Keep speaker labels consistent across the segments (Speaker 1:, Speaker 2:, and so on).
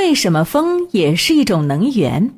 Speaker 1: 为什么风也是一种能源？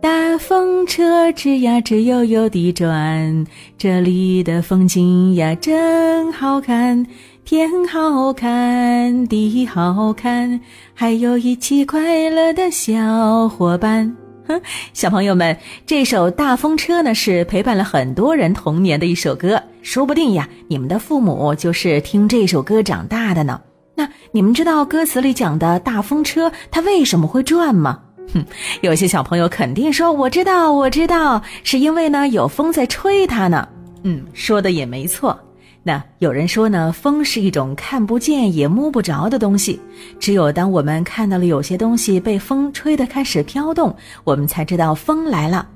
Speaker 1: 大风车吱呀吱悠悠地转，这里的风景呀真好看，天好看，地好看，还有一起快乐的小伙伴。哼，小朋友们，这首《大风车》呢是陪伴了很多人童年的一首歌，说不定呀，你们的父母就是听这首歌长大的呢。那你们知道歌词里讲的大风车它为什么会转吗？哼，有些小朋友肯定说我知道，我知道，是因为呢有风在吹它呢。嗯，说的也没错。那有人说呢，风是一种看不见也摸不着的东西，只有当我们看到了有些东西被风吹得开始飘动，我们才知道风来了。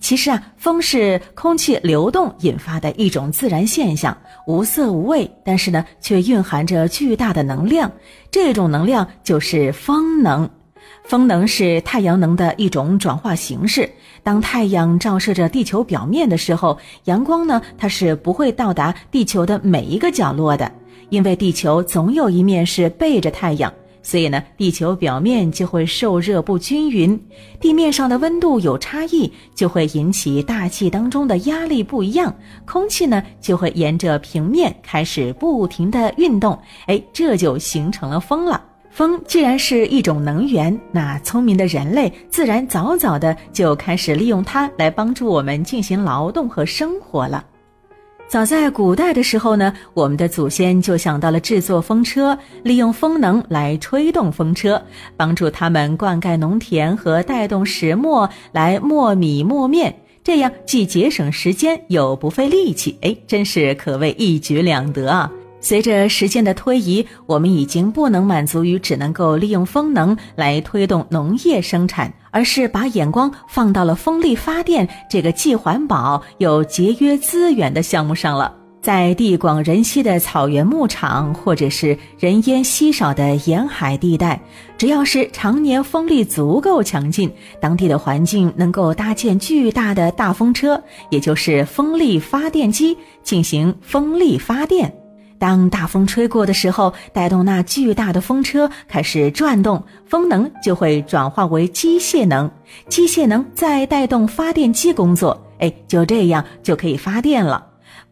Speaker 1: 其实啊，风是空气流动引发的一种自然现象，无色无味，但是呢，却蕴含着巨大的能量。这种能量就是风能。风能是太阳能的一种转化形式。当太阳照射着地球表面的时候，阳光呢，它是不会到达地球的每一个角落的，因为地球总有一面是背着太阳，所以呢，地球表面就会受热不均匀，地面上的温度有差异，就会引起大气当中的压力不一样，空气呢就会沿着平面开始不停的运动，哎，这就形成了风了。风既然是一种能源，那聪明的人类自然早早的就开始利用它来帮助我们进行劳动和生活了。早在古代的时候呢，我们的祖先就想到了制作风车，利用风能来吹动风车，帮助他们灌溉农田和带动石磨来磨米磨面，这样既节省时间又不费力气，哎，真是可谓一举两得啊！随着时间的推移，我们已经不能满足于只能够利用风能来推动农业生产，而是把眼光放到了风力发电这个既环保又节约资源的项目上了。在地广人稀的草原牧场，或者是人烟稀少的沿海地带，只要是常年风力足够强劲，当地的环境能够搭建巨大的大风车，也就是风力发电机，进行风力发电。当大风吹过的时候，带动那巨大的风车开始转动，风能就会转化为机械能，机械能再带动发电机工作，哎，就这样就可以发电了。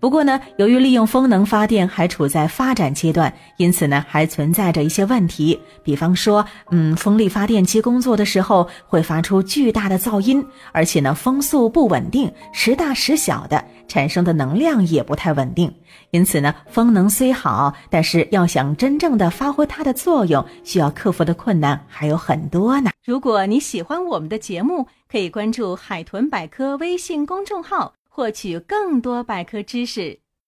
Speaker 1: 不过呢，由于利用风能发电还处在发展阶段，因此呢还存在着一些问题。比方说，嗯，风力发电机工作的时候会发出巨大的噪音，而且呢风速不稳定，时大时小的，产生的能量也不太稳定。因此呢，风能虽好，但是要想真正的发挥它的作用，需要克服的困难还有很多呢。如果你喜欢我们的节目，可以关注海豚百科微信公众号。获取更多百科知识。